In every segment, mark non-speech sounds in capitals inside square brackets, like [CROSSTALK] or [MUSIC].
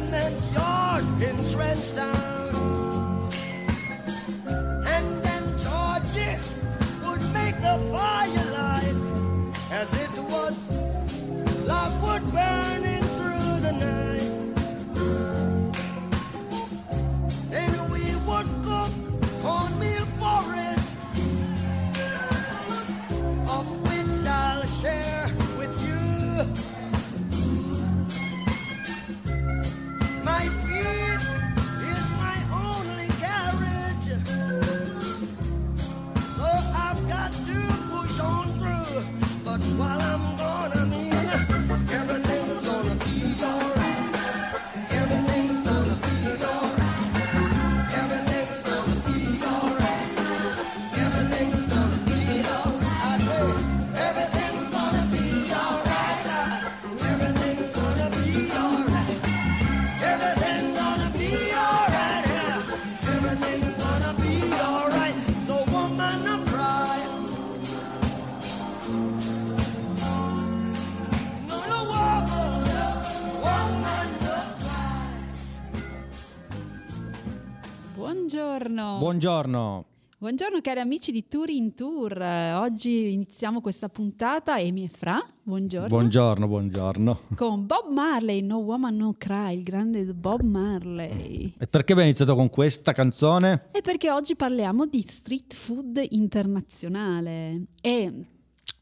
You're entrenched on. Buongiorno. Buongiorno. Buongiorno cari amici di Tour in Tour. Oggi iniziamo questa puntata Emi e Fra. Buongiorno. Buongiorno, buongiorno. Con Bob Marley, No Woman No Cry, il grande Bob Marley. E perché abbiamo iniziato con questa canzone? E perché oggi parliamo di street food internazionale e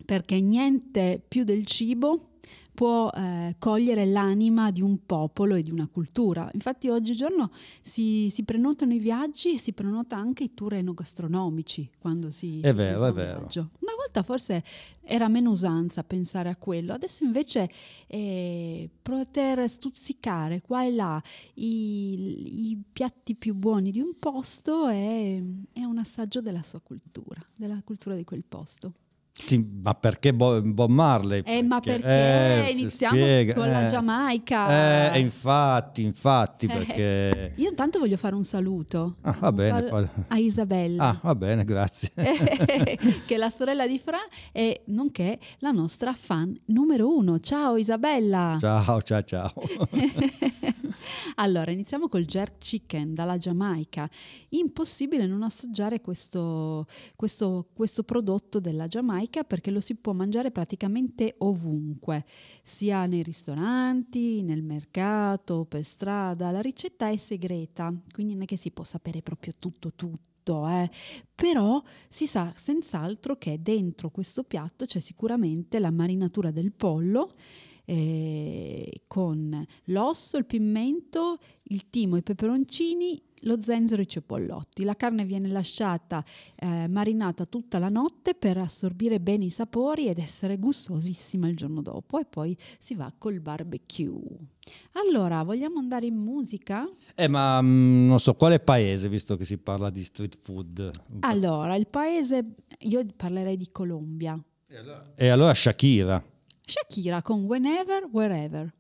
perché niente più del cibo può eh, cogliere l'anima di un popolo e di una cultura. Infatti oggigiorno si, si prenotano i viaggi e si prenota anche i tour enogastronomici quando si È vero, è vero. viaggio. Una volta forse era meno usanza pensare a quello, adesso invece eh, poter stuzzicare qua e là i, i piatti più buoni di un posto è, è un assaggio della sua cultura, della cultura di quel posto. Sì, ma perché Bo- Bob Marley? Eh, ma perché eh, iniziamo spiega, con la eh. Giamaica? Eh, infatti, infatti, Eh, perché... [LAUGHS] Io intanto voglio fare un saluto Ah, va bene, fa- a Isabella. Ah, va bene, grazie. [LAUGHS] che è la sorella di Fra e nonché la nostra fan numero uno. Ciao Isabella! Ciao, ciao, ciao. [LAUGHS] allora, iniziamo col jerk chicken dalla Giamaica. Impossibile non assaggiare questo, questo- questo prodotto della Giamaica perché lo si può mangiare praticamente ovunque, sia nei ristoranti, nel mercato, per strada. La ricetta è segreta, quindi non è che si può sapere proprio tutto, tutto. eh. Però si sa senz'altro che dentro questo piatto c'è sicuramente la marinatura del pollo eh, con l'osso, il pimento, il timo, i peperoncini, lo zenzero e i cepollotti. La carne viene lasciata eh, marinata tutta la notte per assorbire bene i sapori ed essere gustosissima il giorno dopo e poi si va col barbecue. Allora, vogliamo andare in musica? Eh, ma mm, non so, quale paese, visto che si parla di street food? Allora, il paese, io parlerei di Colombia. E allora Shakira. Shakira con Whenever, Wherever.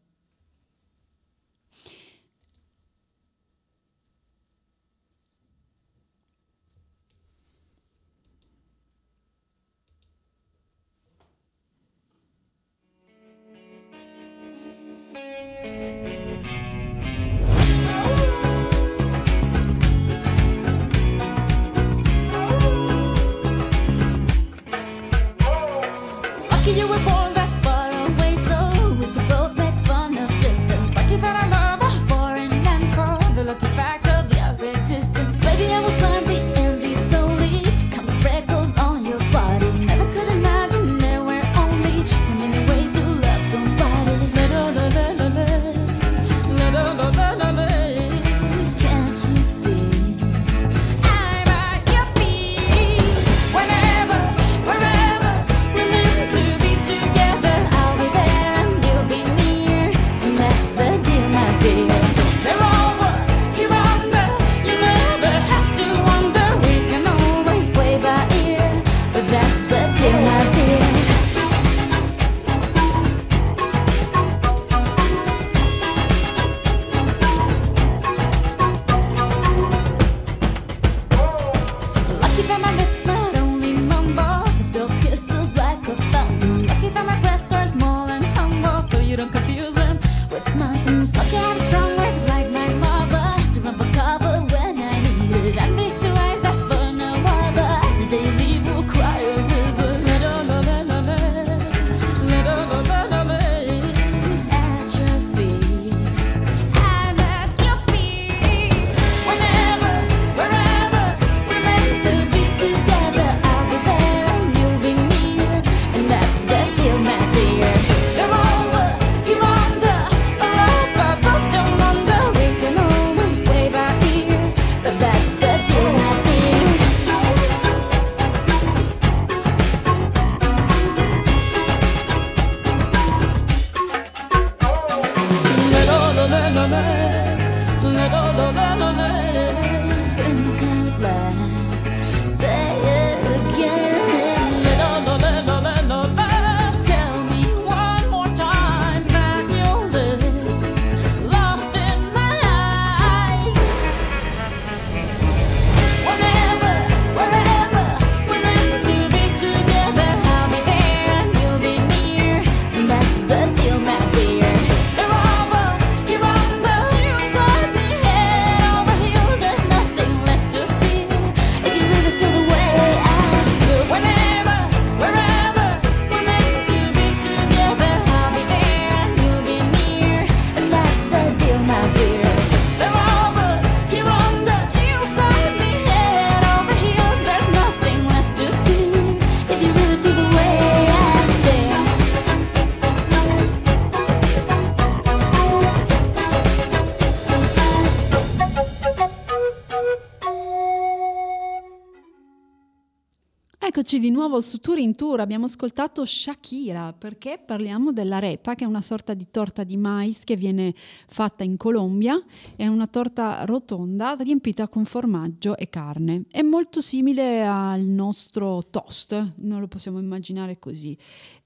Di nuovo su Tour in Tour, abbiamo ascoltato Shakira perché parliamo dell'arepa che è una sorta di torta di mais che viene fatta in Colombia, è una torta rotonda riempita con formaggio e carne, è molto simile al nostro toast, non lo possiamo immaginare così.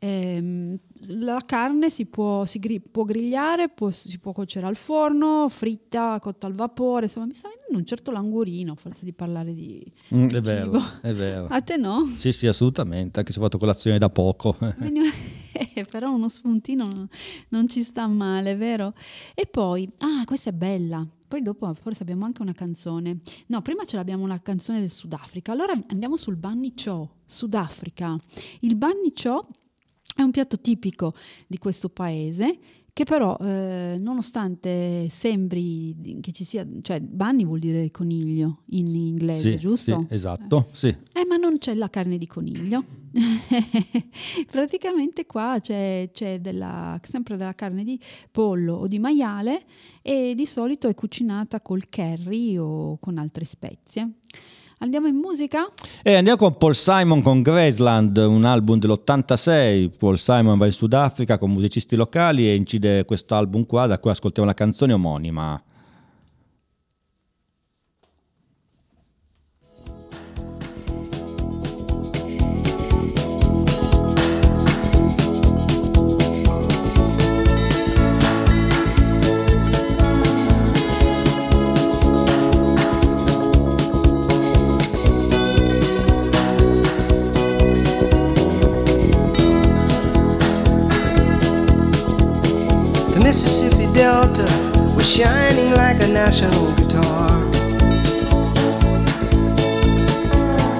Ehm, la carne si, può, si gri- può grigliare, può- si può cuocere al forno, fritta, cotta al vapore, insomma mi sta venendo un certo languorino forse di parlare di, Mm, di è vero, cibo. è vero. A te no? Sì, sì, assolutamente, anche se ho fatto colazione da poco. [LAUGHS] Eh, [LAUGHS] però uno spuntino non, non ci sta male, vero? E poi, ah, questa è bella. Poi dopo forse abbiamo anche una canzone. No, prima ce l'abbiamo una canzone del Sudafrica. Allora andiamo sul Banni Cho, Sudafrica. Il Banni Cho è un piatto tipico di questo paese che però, eh, nonostante sembri che ci sia, cioè Bunny vuol dire coniglio in inglese, Sì, giusto? sì, esatto, sì. Eh, ma non c'è la carne di coniglio. [LAUGHS] Praticamente qua c'è, c'è della- sempre della carne di pollo o di maiale e di solito è cucinata col curry o con altre spezie. Andiamo in musica? E andiamo con Paul Simon con Graceland, un album dell'86. Paul Simon va in Sudafrica con musicisti locali e incide questo album qua, da cui ascoltiamo la canzone omonima. National guitar.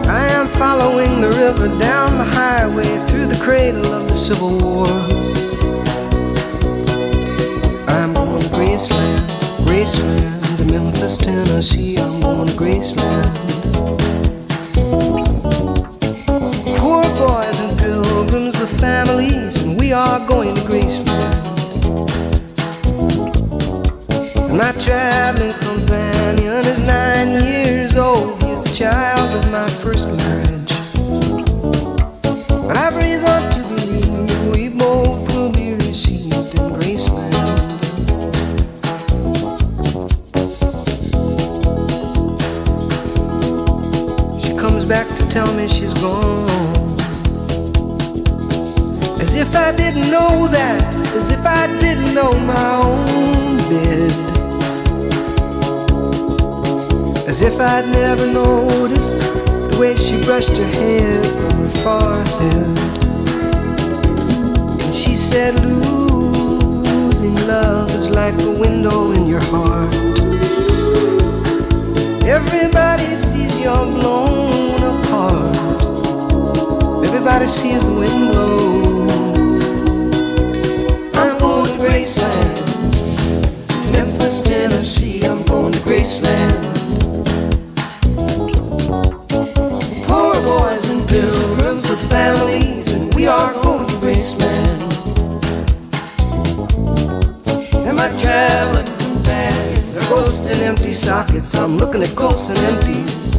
I am following the river down the highway through the cradle of the Civil War. I'm going to Graceland, Graceland, to Memphis, Tennessee. I'm going to Graceland. Poor boys and pilgrims with families, and we are going to Graceland. My traveling companion is nine years old. He's the child of my first marriage. But I've reason to believe we both will be received in Graceland. She comes back to tell me she's gone. As if I didn't know that, as if I didn't know my own bed. As if I'd never noticed the way she brushed her hair from her forehead. And she said, Losing love is like a window in your heart. Everybody sees you're blown apart. Everybody sees the wind blow. I'm going to Graceland, Memphis, Tennessee. I'm going to Graceland. Boys and pilgrims with families, and we are going to Graceland. And my traveling companions are ghosts and empty sockets. I'm looking at ghosts and empties.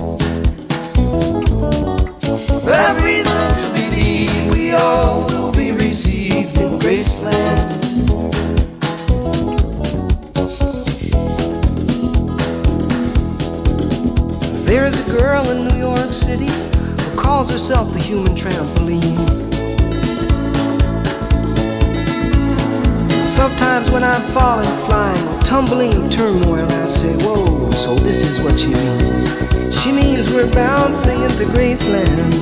But I've reason to believe we all will be received in Graceland. There is a girl in New York City calls herself the human trampoline. Sometimes when I'm falling, flying, or tumbling in turmoil, I say, Whoa, so this is what she means. She means we're bouncing into Graceland.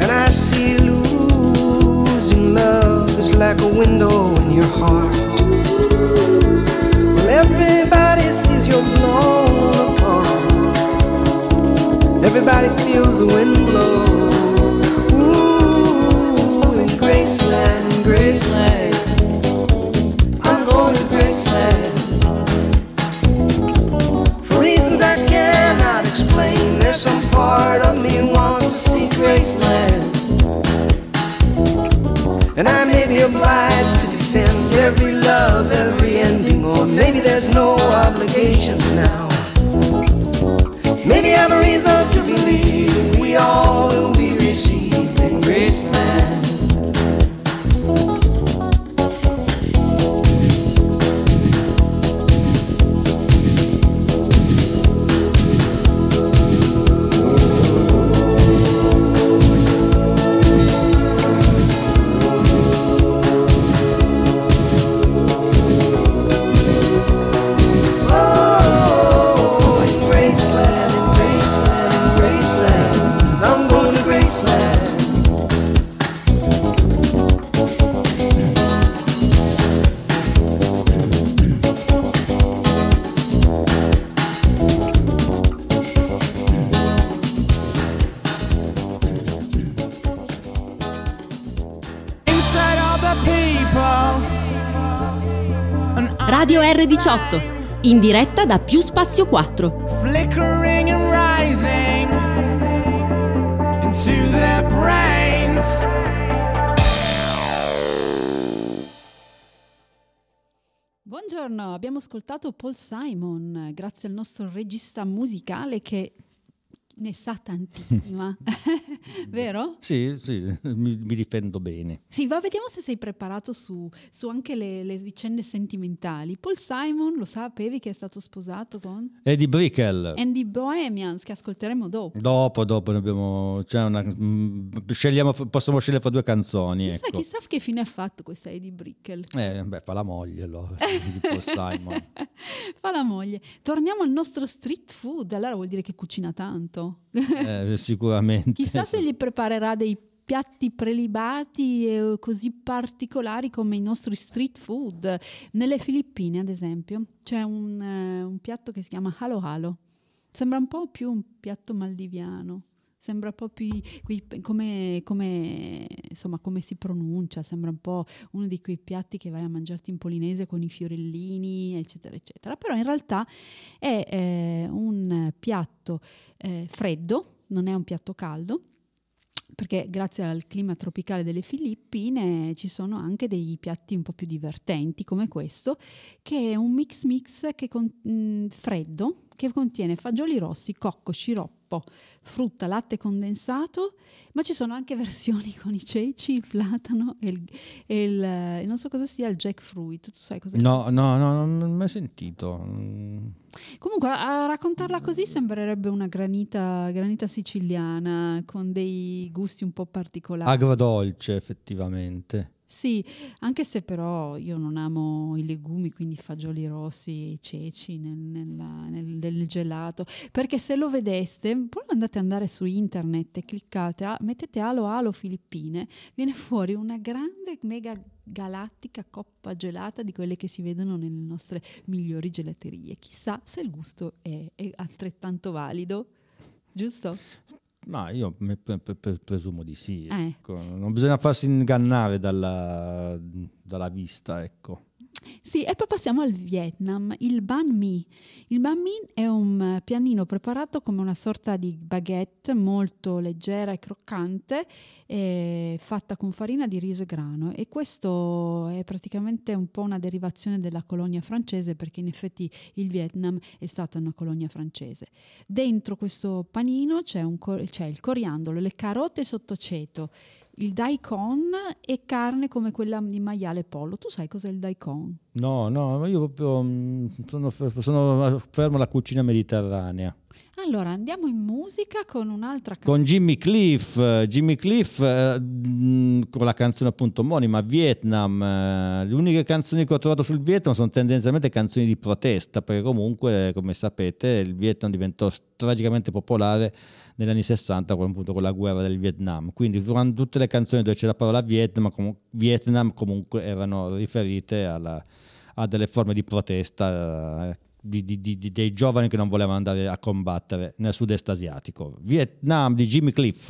And I see losing love is like a window in your heart. Well, everybody Everybody feels the wind blow. Ooh, in Graceland, in Graceland. I'm going to Graceland. For reasons I cannot explain, there's some part of me wants to see Graceland. And I may be obliged to defend every love, every ending, or maybe there's no obligations now have a reason to believe we all will be received in grace land. Diretta da Più Spazio 4. flickering and rising into their brains. Buongiorno, abbiamo ascoltato Paul Simon, grazie al nostro regista musicale che ne sa tantissima, [LAUGHS] vero? Sì, sì, mi, mi difendo bene. Sì, va, vediamo se sei preparato su, su anche le, le vicende sentimentali. Paul Simon, lo sapevi che è stato sposato con Eddie Brickell. Andy Bohemians, che ascolteremo dopo. Dopo, dopo ne abbiamo. C'è una, mm, scegliamo, possiamo scegliere fra due canzoni. Chissà, Ecco. chissà che fine ha fatto questa Eddie Brickell. Eh, beh, fa la moglie allora. di Paul Simon. [LAUGHS] Fa la moglie. Torniamo al nostro street food, allora vuol dire che cucina tanto. Eh, [LAUGHS] sicuramente. Chissà se gli preparerà dei piatti prelibati e così particolari come i nostri street food. Nelle Filippine, ad esempio, c'è un, eh, un piatto che si chiama halo halo. Sembra un po' più un piatto maldiviano. Sembra un po' più come, come, insomma, come si pronuncia, sembra un po' uno di quei piatti che vai a mangiarti in polinese con i fiorellini, eccetera, eccetera. Però in realtà è eh, un piatto eh, freddo, non è un piatto caldo, perché grazie al clima tropicale delle Filippine ci sono anche dei piatti un po' più divertenti come questo, che è un mix mix che con- mh, freddo che contiene fagioli rossi, cocco, sciroppo, frutta, latte condensato, ma ci sono anche [LAUGHS] versioni con i ceci, il platano e il, e il, eh, non so cosa sia il jackfruit. Tu sai cosa No, no, no, non ho mai sentito. Mm. Comunque, a raccontarla così sembrerebbe una granita, granita siciliana con dei gusti un po' particolari. Agrodolce, effettivamente. Sì, anche se però io non amo i legumi, quindi fagioli rossi e ceci nel, nella- nel- nel gelato, perché se lo vedeste, poi andate ad andare su internet e cliccate, mettete Alo Alo Filippine, viene fuori una grande, mega galattica coppa gelata di quelle che si vedono nelle nostre migliori gelaterie. Chissà se il gusto è, è altrettanto valido, giusto? Ma io presumo di sì. Eh. ecco. Non bisogna farsi ingannare dalla, dalla vista, ecco. Sì, e poi passiamo al Vietnam, il banh mi. Il banh mi è un eh, pianino preparato come una sorta di baguette molto leggera e croccante, eh, fatta con farina di riso e grano. E questo è praticamente un po' una derivazione della colonia francese, perché in effetti il Vietnam è stata una colonia francese. Dentro questo panino c'è, cor- c'è il coriandolo, le carote sottoceto, il daikon e carne come quella di maiale pollo. Tu sai cos'è il daikon? No, no, ma io proprio mm, sono, sono fermo alla cucina mediterranea. Allora andiamo in musica con un'altra Con Jimmy Cliff, eh, Jimmy Cliff eh, mm, con la canzone appunto omonima Vietnam. eh, le uniche canzoni che ho trovato sul Vietnam sono tendenzialmente canzoni di protesta, perché comunque, come sapete, il Vietnam diventò tragicamente popolare negli anni 60 con, appunto, con la guerra del Vietnam. Quindi durante tutte le canzoni dove c'è la parola Vietnam, comu- Vietnam comunque erano riferite alla- a delle forme di protesta eh, di- di- di- dei giovani che non volevano andare a combattere nel sud-est asiatico. Vietnam di Jimmy Cliff.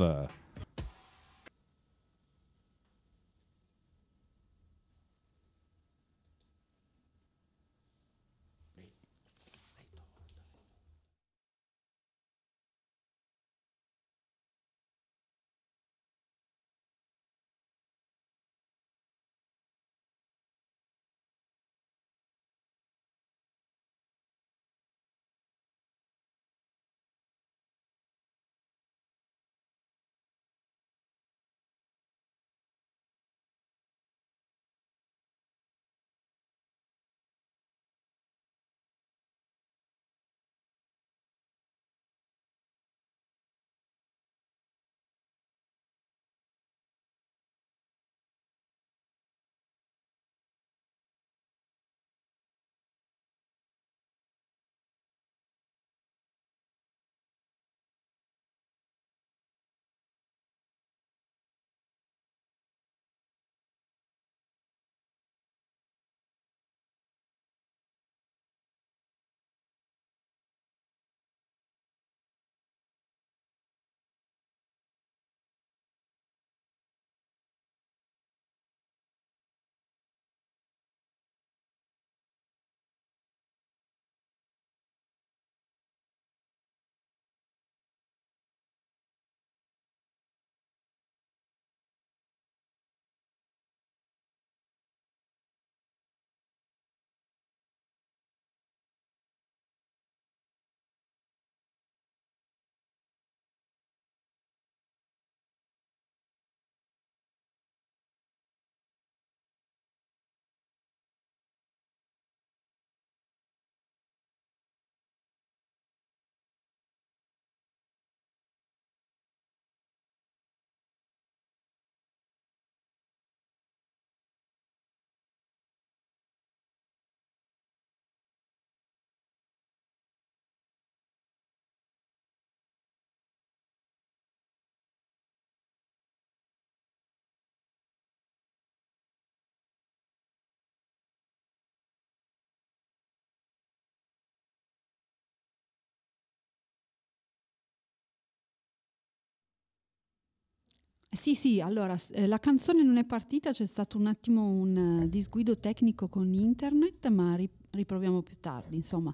Sì, sì, allora eh, la canzone non è partita, c'è stato un attimo un eh, disguido tecnico con internet, ma ri- riproviamo più tardi, insomma.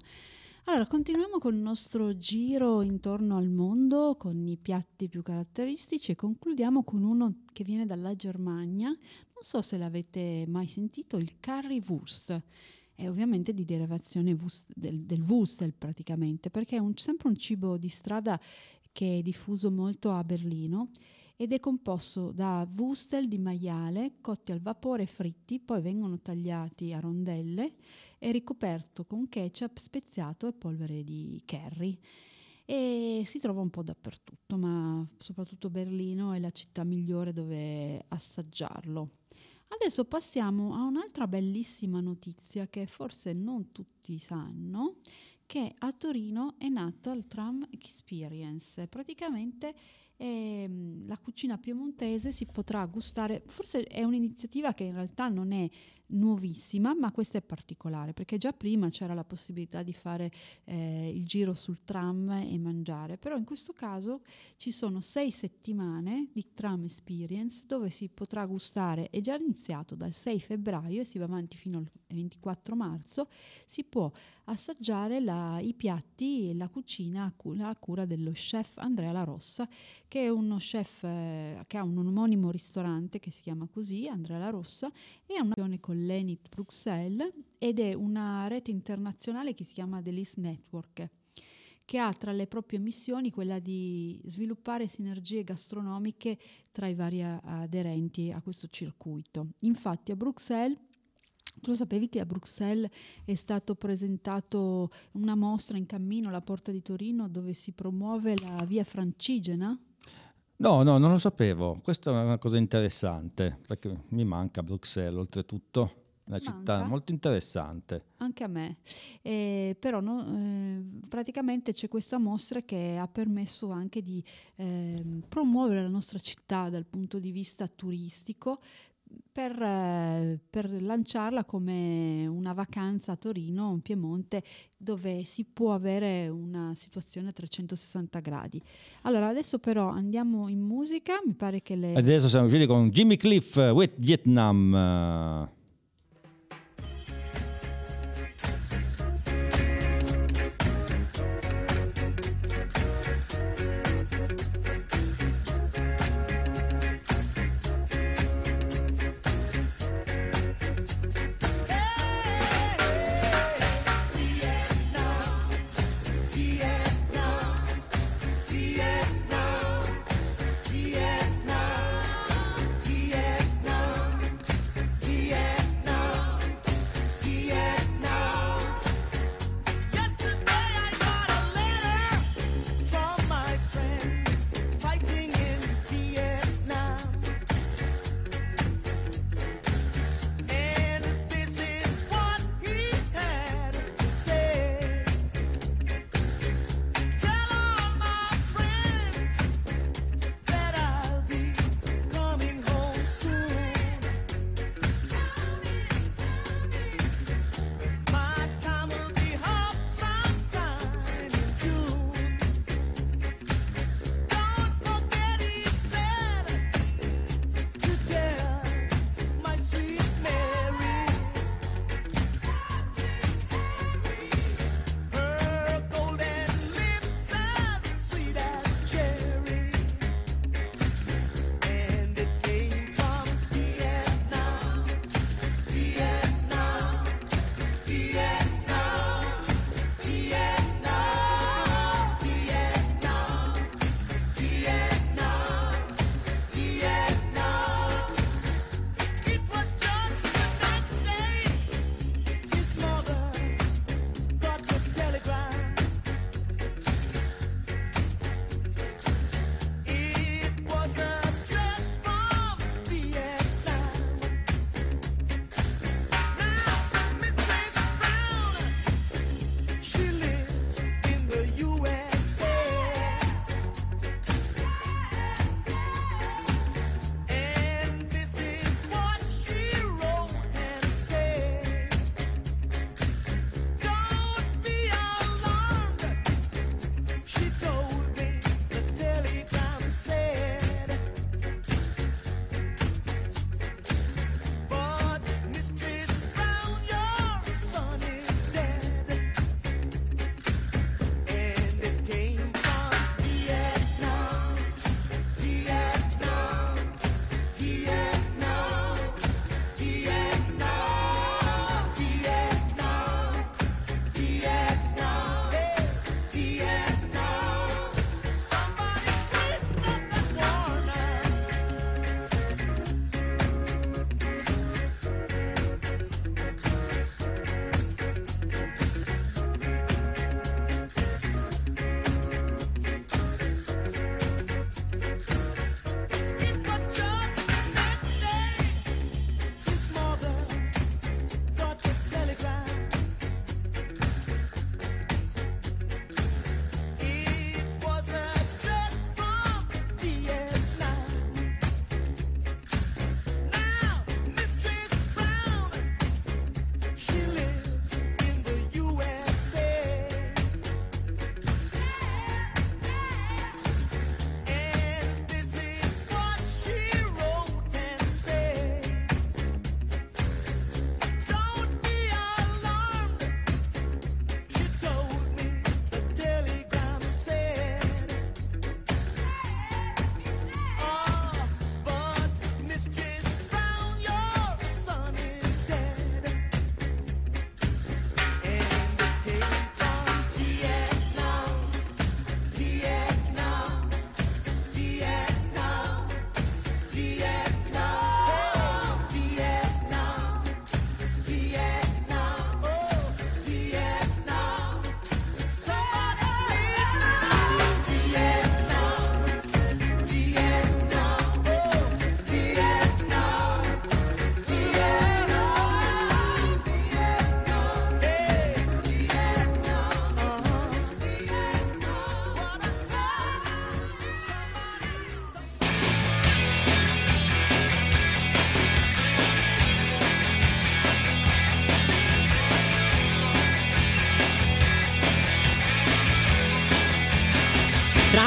Allora, continuiamo con il nostro giro intorno al mondo con i piatti più caratteristici e concludiamo con uno che viene dalla Germania. Non so se l'avete mai sentito, il Currywurst. È ovviamente di derivazione wurst- del, del Wustel praticamente, perché è un- sempre un cibo di strada che è diffuso molto a Berlino ed è composto da wustel di maiale cotti al vapore fritti, poi vengono tagliati a rondelle e ricoperto con ketchup speziato e polvere di curry. E si trova un po' dappertutto, ma soprattutto Berlino è la città migliore dove assaggiarlo. Adesso passiamo a un'altra bellissima notizia che forse non tutti sanno, che a Torino è nata il Tram Experience. Praticamente ehm, la cucina piemontese si potrà gustare, forse è un'iniziativa che in realtà non è nuovissima, ma questa è particolare perché già prima c'era la possibilità di fare eh, il giro sul tram e mangiare, però in questo caso ci sono sei settimane di tram experience dove si potrà gustare, è già iniziato dal 6 febbraio e si va avanti fino al 24 marzo, si può assaggiare la- i piatti e la cucina a, cu- a cura dello chef Andrea La Rossa, che è uno chef eh, che ha un omonimo ristorante che si chiama così, Andrea La Rossa, e ha un'azione con l'Enit Bruxelles ed è una rete internazionale che si chiama Delis Network che ha tra le proprie missioni quella di sviluppare sinergie gastronomiche tra i vari a- aderenti a questo circuito. Infatti a Bruxelles tu lo sapevi che a Bruxelles è stato presentato una mostra in cammino alla Porta di Torino dove si promuove la via francigena? No, no, non lo sapevo. Questa è una cosa interessante, perché mi manca Bruxelles, oltretutto. Una città Manca? molto interessante. Anche a me, Eh, però no, eh, praticamente c'è questa mostra che ha permesso anche di ehm, promuovere la nostra città dal punto di vista turistico per, eh, per lanciarla come una vacanza a Torino, in Piemonte, dove si può avere una situazione a 360 gradi. Allora, adesso però andiamo in musica, mi pare che le... Adesso siamo usciti con Jimmy Cliff with Vietnam. Vietnam,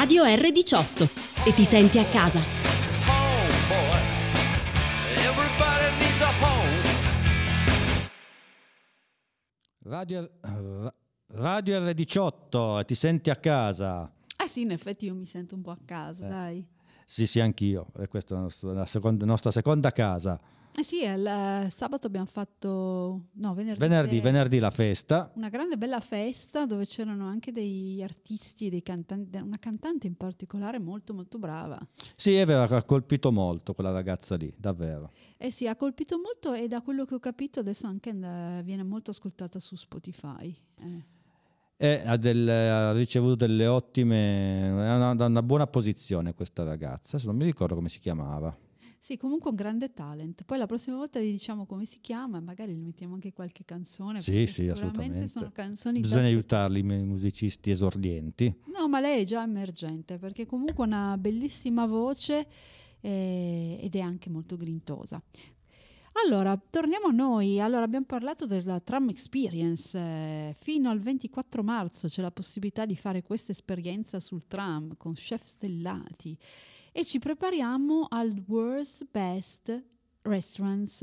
Radio R18 e ti senti a casa. Radio, ra- Radio R18, ti senti a casa? Ah sì, in effetti io mi sento un po' a casa, Eh. dai. Sì, sì, anch'io. E questa è la nostra, la seconda- nostra seconda casa. Eh sì, il eh, sabato abbiamo fatto... No, venerdì. Venerdì, eh, venerdì la festa. Una grande bella festa dove c'erano anche degli artisti, dei cantanti, una cantante in particolare molto molto brava. Sì, è vero, ha colpito molto quella ragazza lì, davvero. Eh sì, ha colpito molto e da quello che ho capito adesso anche eh, viene molto ascoltata su Spotify. eh. E ha, del- ha ricevuto delle ottime, è una, una buona posizione questa ragazza. Adesso non mi ricordo come si chiamava. Sì, comunque un grande talent. Poi la prossima volta vi diciamo come si chiama magari gli mettiamo anche qualche canzone. Sì, sì, assolutamente. sono canzoni da Bisogna ascol- aiutarli, i musicisti esordienti. No, ma lei è già emergente perché comunque ha una bellissima voce eh, ed è anche molto grintosa. Allora, torniamo a noi. Allora, abbiamo parlato della Tram Experience. eh, fino al 24 marzo c'è la possibilità di fare questa esperienza sul tram con chef stellati e ci prepariamo al World's Best Restaurants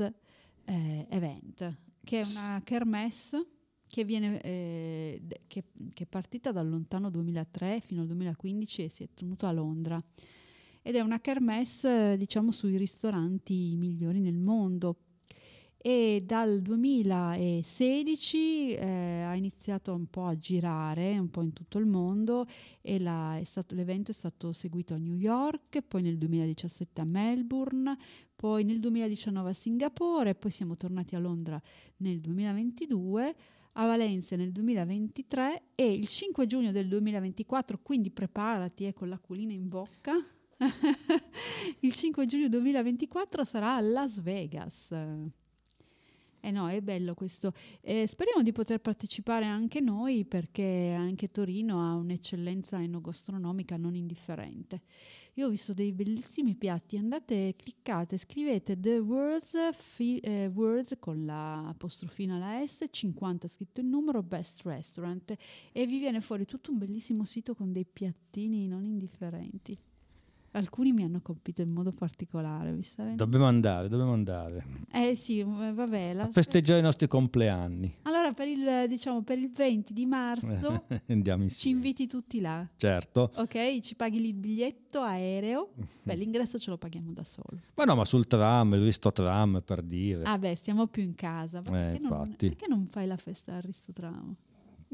eh, Event, che è una kermesse che, viene, eh, che, che è partita dal lontano 2003 fino al 2015 e si è tenuta a Londra. Ed è una kermesse, diciamo, sui ristoranti migliori nel mondo. E dal 2016 eh, ha iniziato un po' a girare un po' in tutto il mondo e la- è stato- l'evento è stato seguito a New York, poi nel 2017 a Melbourne, poi nel 2019 a Singapore, poi siamo tornati a Londra nel 2022, a Valencia nel 2023 e il 5 giugno del 2024, quindi preparati eh, con l'acquolina in bocca. [LAUGHS] il 5 giugno 2024 sarà a Las Vegas. Eh no, è bello questo. Eh, speriamo di poter partecipare anche noi perché anche Torino ha un'eccellenza enogastronomica non indifferente. Io ho visto dei bellissimi piatti, andate, cliccate, scrivete The Words, fi- eh, words con la apostrofina la S, 50 scritto il numero, Best Restaurant e vi viene fuori tutto un bellissimo sito con dei piattini non indifferenti. Alcuni mi hanno colpito in modo particolare, sta venendo? Dobbiamo andare, dobbiamo andare. Eh sì, vabbè. la- A festeggiare i nostri compleanni. Allora per il, diciamo, per il 20 di marzo [LAUGHS] Andiamo ci insieme. inviti tutti là. Certo. Ok, ci paghi il biglietto aereo. Beh, l'ingresso ce lo paghiamo da solo. Ma no, ma sul tram, il Risto Tram per dire. Ah beh, stiamo più in casa. Ma Eh, perché, non, infatti. perché non fai la festa al Ristotramo?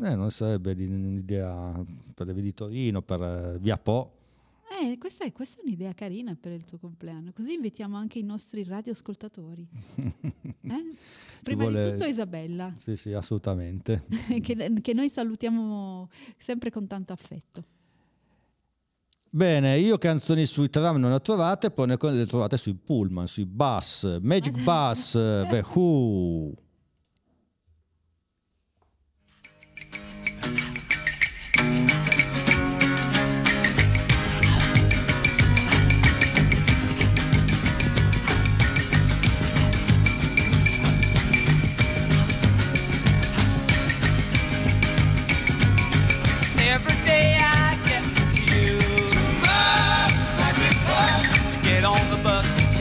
Eh, non sarebbe un'idea per le vie di Torino, per eh, Via Po. Eh, questa è, questa è un'idea carina per il tuo compleanno. Così invitiamo anche i nostri radioascoltatori. [LAUGHS] Eh? Prima vuole- di tutto Isabella, Sì, sì, assolutamente. [LAUGHS] che, che noi salutiamo sempre con tanto affetto. Bene, io canzoni sui tram non ne ho trovate, poi ne le trovate sui pullman, sui bus, Magic [LAUGHS] Bus, eh, The Who.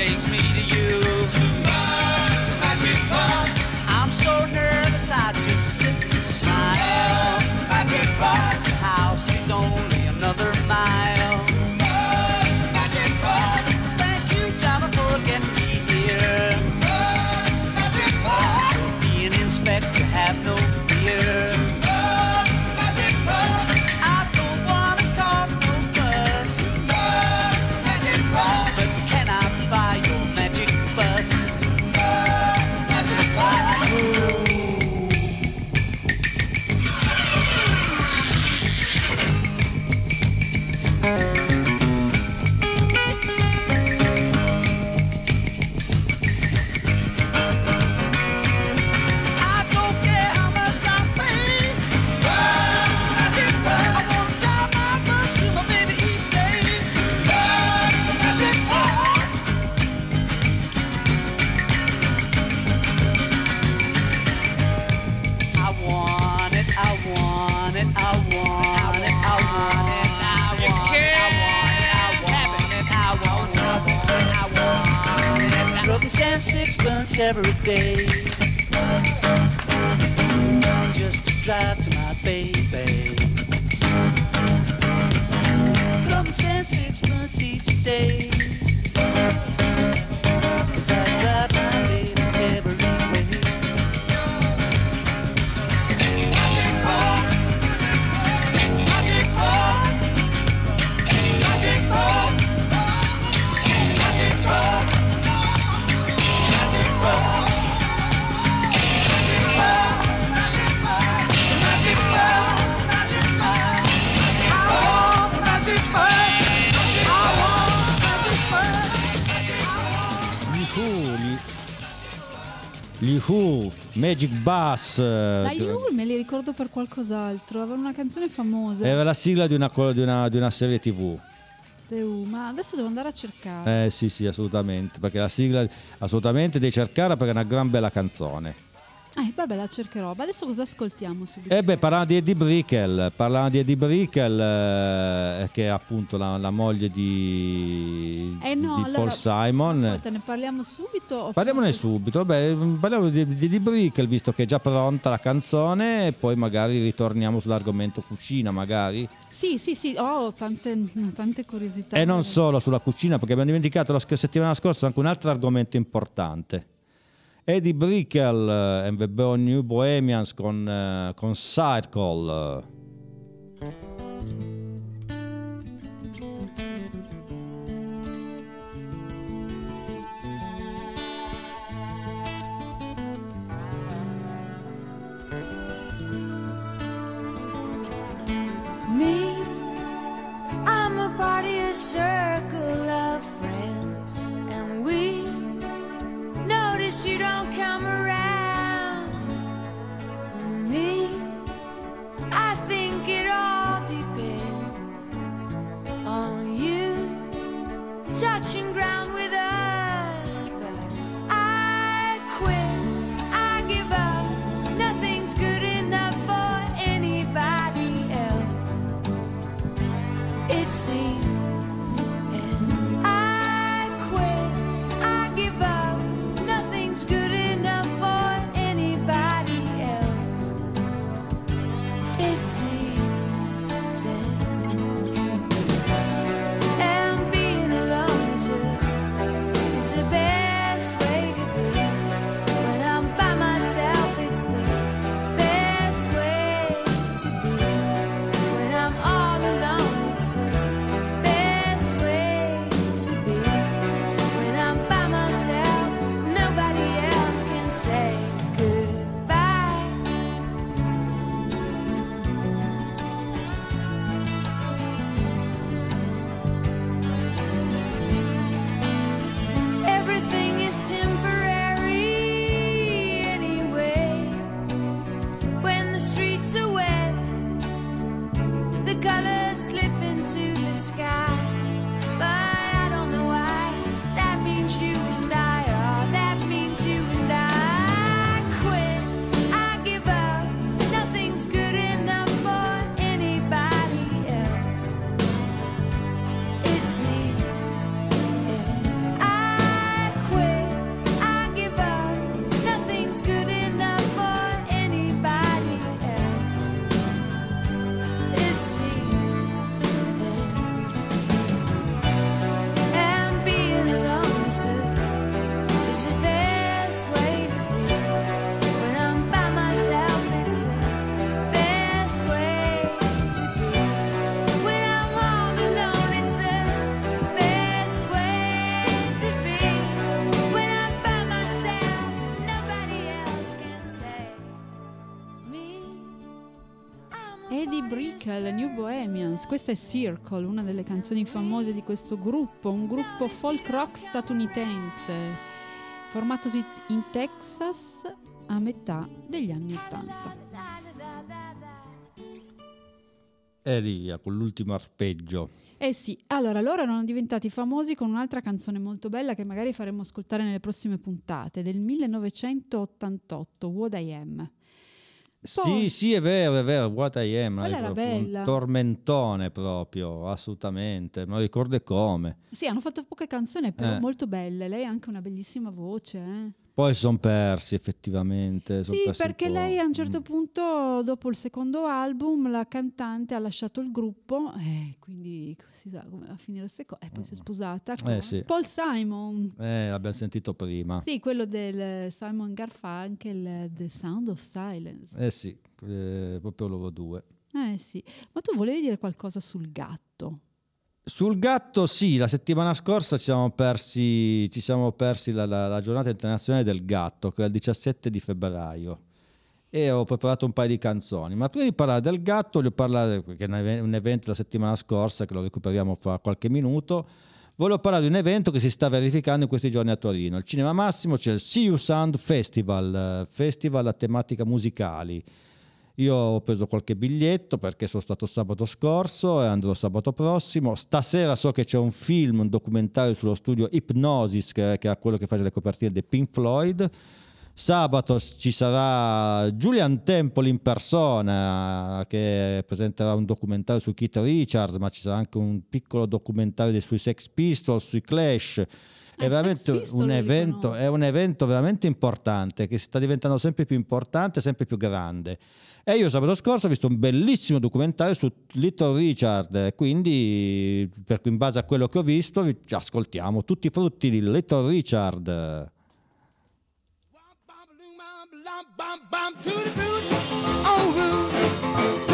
Takes me Who, Magic Bus. La Yule me li ricordo per qualcos'altro, aveva una canzone famosa. Era la sigla di una, di una- di una serie tv. The Who, ma adesso devo andare a cercare. Eh sì, sì, assolutamente. Perché la sigla assolutamente devi cercarla perché è una gran bella canzone. Eh, vabbè, la cercherò. Ma adesso cosa ascoltiamo subito? E beh, parlando di Eddie Brickell, parlando di Eddie Brickell, eh, che è appunto la, la moglie di, Eh no, di allora, Paul Simon. Ascolta, ne parliamo subito? Parliamone subito, Vabbè, parliamo di, di Eddie Brickell, visto che è già pronta la canzone, e poi magari ritorniamo sull'argomento cucina, magari. Sì, sì, sì, ho tante, tante curiosità. E non solo sulla cucina, perché abbiamo dimenticato la settimana scorsa anche un altro argomento importante. Eddie Brickell eh, and the New Bohemians con, eh, con Circle. Circle of friends, and we you don't come around. Me, I think it all depends on you touching ground with us. Eddie Brickell, New Bohemians, questa è Circle, una delle canzoni famose di questo gruppo, un gruppo folk rock statunitense, formatosi in Texas a metà degli anni Ottanta. Elia con l'ultimo arpeggio. Eh sì, allora loro erano diventati famosi con un'altra canzone molto bella che magari faremo ascoltare nelle prossime puntate, del 1988, What I Am. Sì, sì, è vero, è vero, What I Am, bella. un tormentone proprio, assolutamente, non ricordo come. Sì, hanno fatto poche canzoni, però Eh. molto belle. Lei ha anche una bellissima voce. eh. Poi si sono persi effettivamente. son Sì, persi perché lei a un certo Mm. punto, dopo il secondo album, la cantante ha lasciato il gruppo e quindi si sa come va a finire queste cose. E poi si è sposata con Eh, sì. Paul Simon. Eh, l'abbiamo sentito prima. Sì, quello del Simon Garfunkel, The Sound of Silence. Eh sì, eh, proprio loro due. Eh sì, ma tu volevi dire qualcosa sul gatto? Sul gatto, sì, la settimana scorsa ci siamo persi, ci siamo persi la, la- la giornata internazionale del gatto, che è il 17 di febbraio. E ho preparato un paio di canzoni. Ma prima di parlare del gatto, voglio parlare, che è un eve- un evento la settimana scorsa, che lo recuperiamo fra qualche minuto. Volevo parlare di un evento che si sta verificando in questi giorni a Torino. Al Cinema Massimo c'è il See You Sound Festival, eh, festival a tematica musicali. Io ho preso qualche biglietto perché sono stato sabato scorso e andrò sabato prossimo. Stasera so che c'è un film, un documentario sullo studio Hypnosis, che, che è quello che fa le copertine dei Pink Floyd. Sabato ci sarà Julian Temple in persona che presenterà un documentario su Keith Richards, ma ci sarà anche un piccolo documentario dei- sui Sex Pistols, sui Clash. È Ah, veramente un evento, è un evento veramente importante che sta diventando sempre più importante, sempre più grande. E io sabato scorso ho visto un bellissimo documentario su Little Richard, e quindi per, in base a quello che ho visto ascoltiamo tutti i frutti di Little Richard. To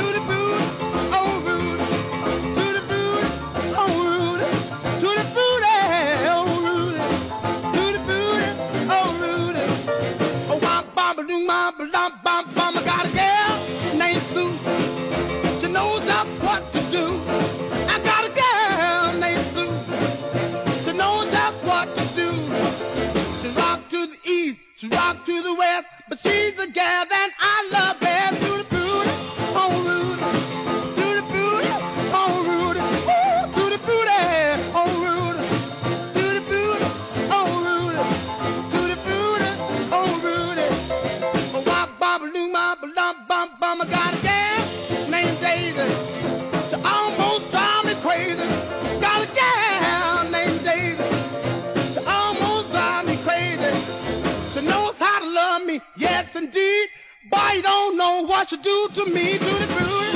the west, but she's the gal that I love yes. But you don't know what she do to me. To the booty,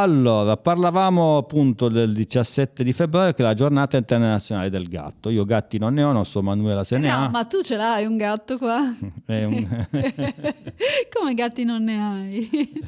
Allora, parlavamo appunto del 17 di febbraio che è la giornata internazionale del gatto. Io gatti non ne ho, non so Manuela se ne no, ha. ma tu ce l'hai un gatto qua? [LAUGHS] Un- [LAUGHS] Come gatti non ne hai? [LAUGHS]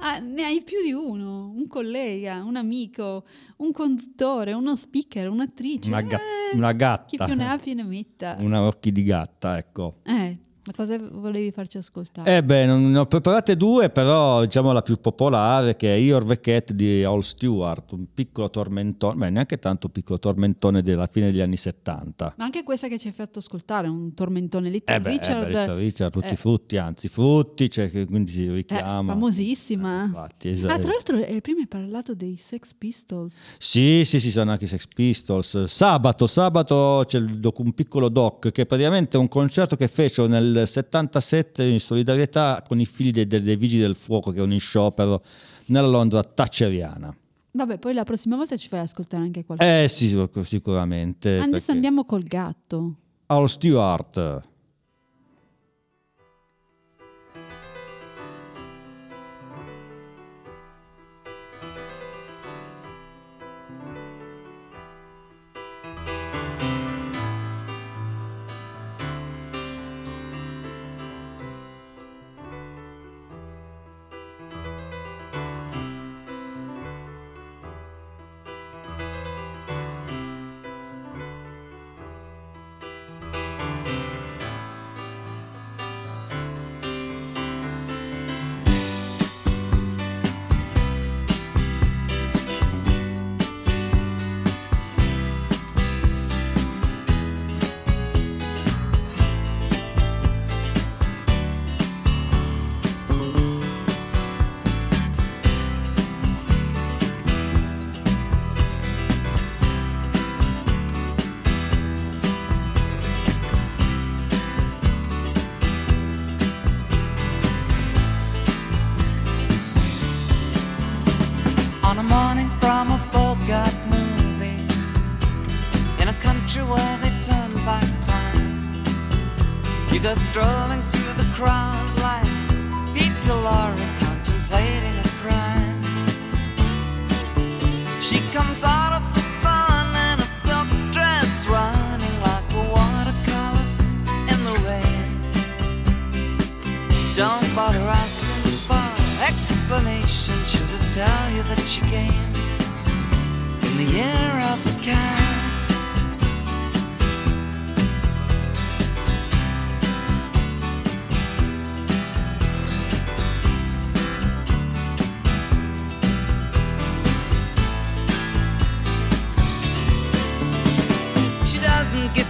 Ah, ne hai più di uno, un collega, un amico, un conduttore, uno speaker, un'attrice. Una ga- Eh, una gatta. Chi più ne ha più ne metta. Una occhi di gatta, ecco. Eh, Ma cosa volevi farci ascoltare? Eh beh, ne ho preparate due, però diciamo la più popolare che è Your the Cat di All Stewart, un piccolo tormentone, beh neanche tanto piccolo tormentone della fine degli anni 70. Ma anche questa che ci hai fatto ascoltare, un tormentone Little Eh beh, Richard. eh beh, Little Richard, tutti eh, frutti, anzi frutti, cioè quindi si eh, richiama. famosissima. Eh, infatti, esatto. Ah, tra l'altro eh, prima hai parlato dei Sex Pistols. Sì, sì, sì, sono anche i Sex Pistols. Sabato, sabato c'è doc- un piccolo doc che è praticamente un concerto che fecero nel 77 in solidarietà con i figli dei, dei- dei Vigili del Fuoco che erano in sciopero nella Londra thatcheriana. Vabbè, poi la prossima volta ci fai ascoltare anche qualcosa. Eh sì, sic- sicuramente. Adesso perché- andiamo col gatto. Al Stewart.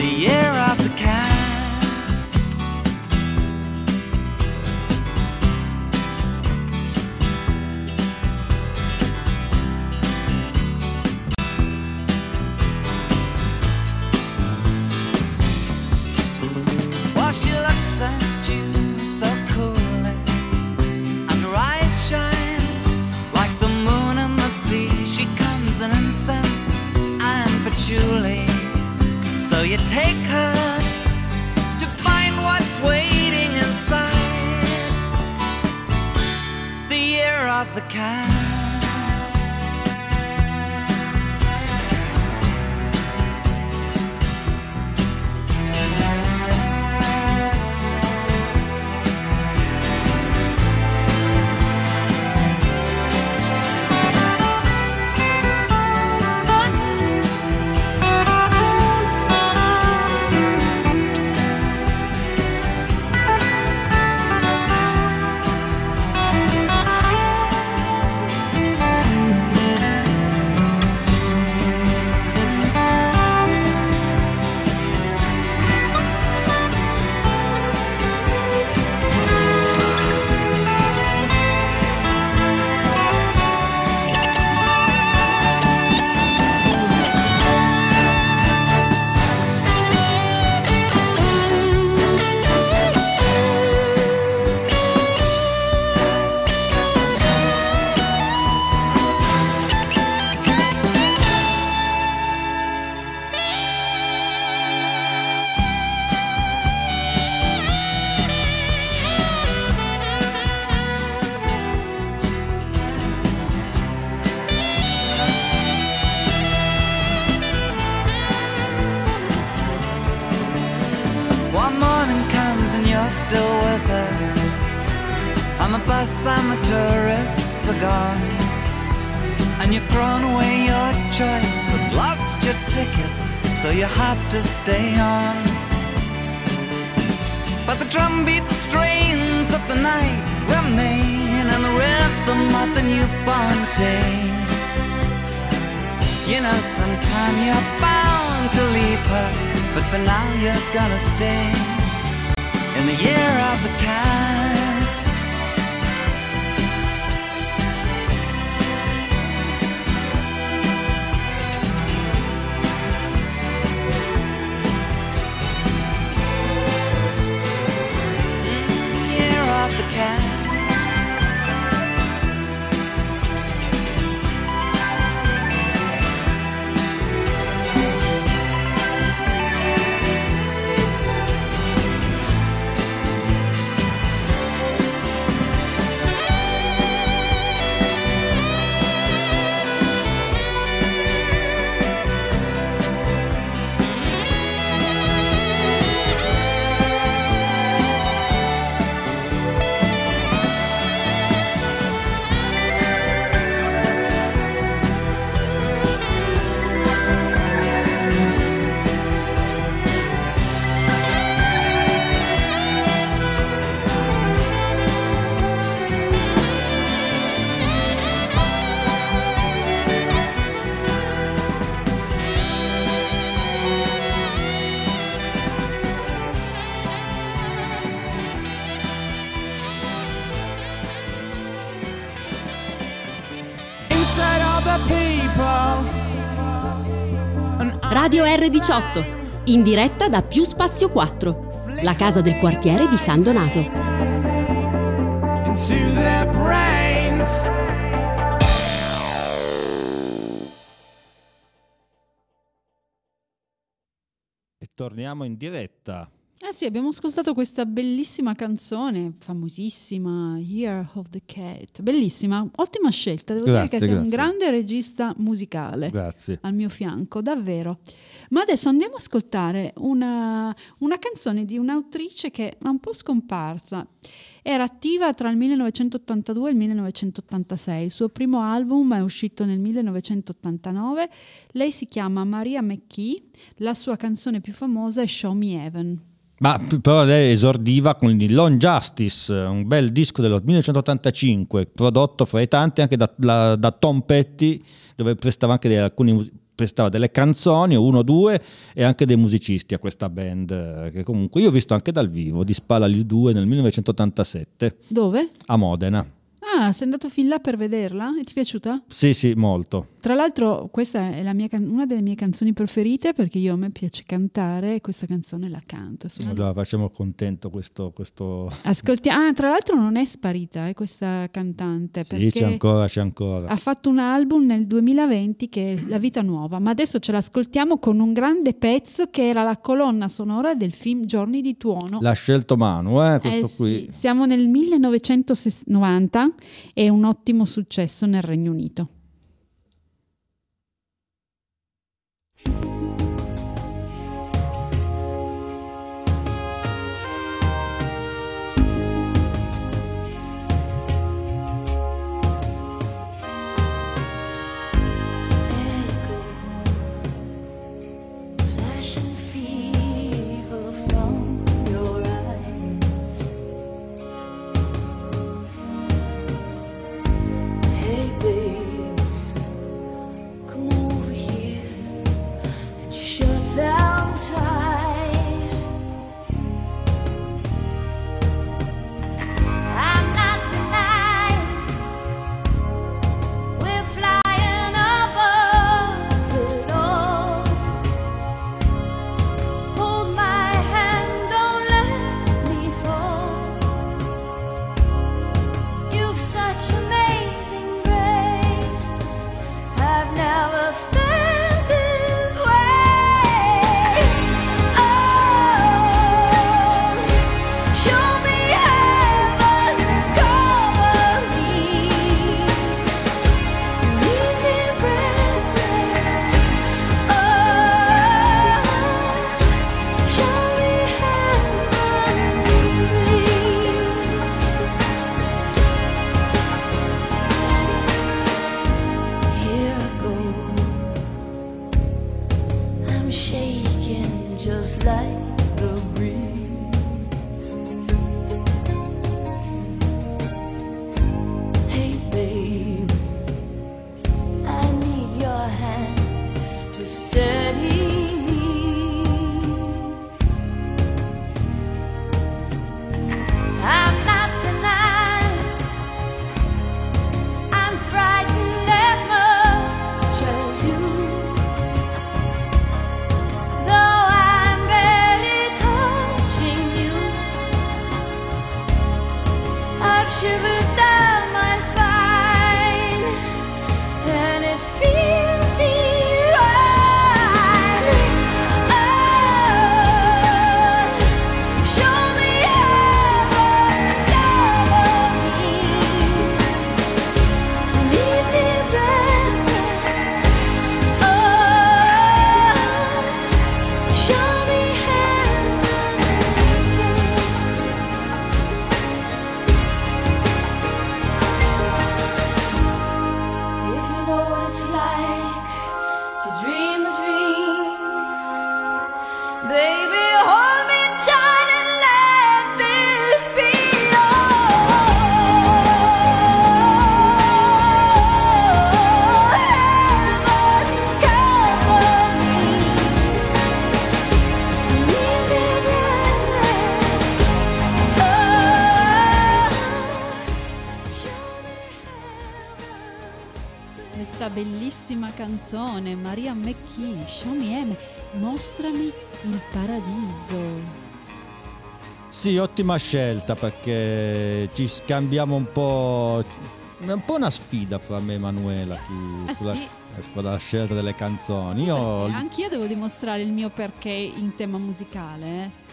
the year of the cat. GR18, in diretta da Più Spazio 4, la casa del quartiere di San Donato. E torniamo in diretta. Sì, abbiamo ascoltato questa bellissima canzone, famosissima, Year of the Cat. Bellissima, ottima scelta, devo Grazie, dire che sei un grazie. grande regista musicale Grazie. al mio fianco, davvero. Ma adesso andiamo ad ascoltare una, una canzone di un'autrice che è un po' scomparsa. Era attiva tra il 1982 e il 1986. Il suo primo album è uscito nel 1989. Lei si chiama Maria McKee. La sua canzone più famosa è Show Me Heaven. Ma però lei esordiva con il Long Justice, un bel disco del 1985, prodotto fra i tanti anche da, la- da Tom Petty, dove prestava anche delle, alcuni mus- prestava delle canzoni, uno o due, e anche dei musicisti a questa band, che comunque io ho visto anche dal vivo, di Spalla gli 2 nel 1987, Dove? a Modena. Ah, sei andato fin là per vederla? E ti è piaciuta? Sì, sì, molto. Tra l'altro, questa è la mia una delle mie canzoni preferite perché io a me piace cantare e questa canzone la canto. Allora facciamo contento questo... questo... Ascolti- ah, tra l'altro non è sparita eh, questa cantante Sì, c'è ancora, c'è ancora. ha fatto un album nel 2020 che è La vita nuova, ma adesso ce l'ascoltiamo con un grande pezzo che era la colonna sonora del film Giorni di Tuono. L'ha scelto Manu, eh, questo Eh sì, qui. Siamo nel 1990 e un ottimo successo nel Regno Unito. Bellissima canzone, Maria McKee, Show Me M, mostrami il paradiso. Sì, ottima scelta perché ci scambiamo un po'. È un po' una sfida fra me e Emanuela chi- Eh sulla, sì. sulla scelta delle canzoni. Io anch'io devo dimostrare il mio perché in tema musicale.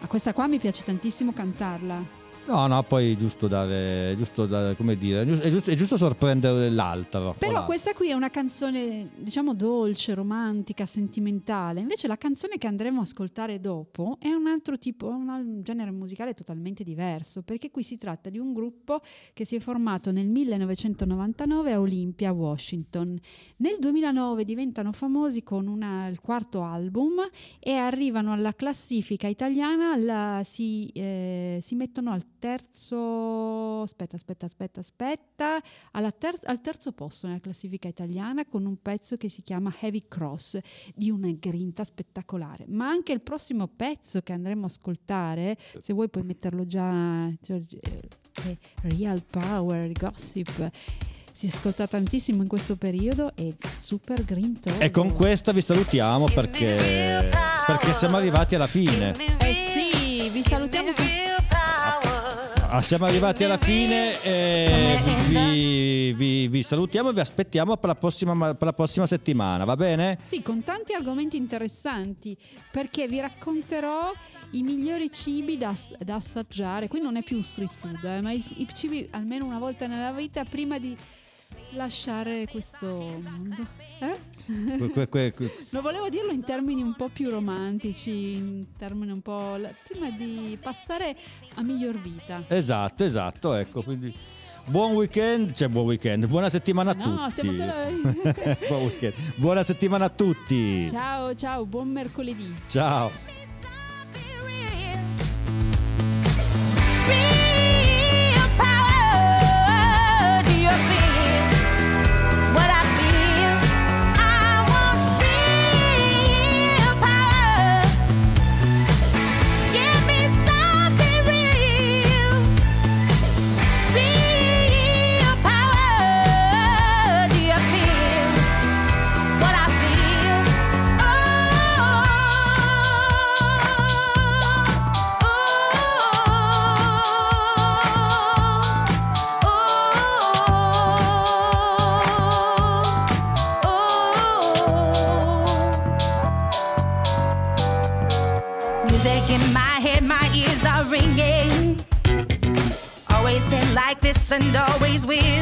A questa qua mi piace tantissimo cantarla. No, no, poi è giusto dare, giusto dare, come dire, è giusto, è giusto- sorprendere l'altro. Però Voilà. questa qui è una canzone, diciamo, dolce, romantica, sentimentale. Invece la canzone che andremo a ascoltare dopo è un altro tipo, un genere musicale totalmente diverso, perché qui si tratta di un gruppo che si è formato nel 1999 a Olympia, Washington. Nel 2009 diventano famosi con una- il quarto album e arrivano alla classifica italiana, alla- si, eh, si mettono al terzo, aspetta, aspetta, aspetta, aspetta, alla ter- al terzo posto nella classifica italiana con un pezzo che si chiama Heavy Cross di una grinta spettacolare. Ma anche il prossimo pezzo che andremo a ascoltare, se vuoi puoi metterlo già, Giorgi- eh, Real Power, Gossip. Si ascolta tantissimo in questo periodo e super green Togo. E con questa vi salutiamo perché, perché siamo arrivati alla fine. Eh sì, vi salutiamo con Ah, siamo arrivati alla fine e vi, vi- vi salutiamo e vi aspettiamo per la, prossima, per la prossima settimana, va bene? Sì, con tanti argomenti interessanti, perché vi racconterò i migliori cibi da, da assaggiare. Qui non è più street food, eh, ma i, i cibi almeno una volta nella vita prima di lasciare questo mondo. Eh? Que- que- que- Lo [LAUGHS] volevo dirlo in termini un po' più romantici, in termini un po'... la- prima di passare a miglior vita. Esatto, esatto, ecco, quindi buon weekend, cioè buon weekend, buona settimana a No, tutti. siamo solo... [LAUGHS] buon weekend. Buona settimana a tutti. ciao, ciao, buon mercoledì. Ciao. Always.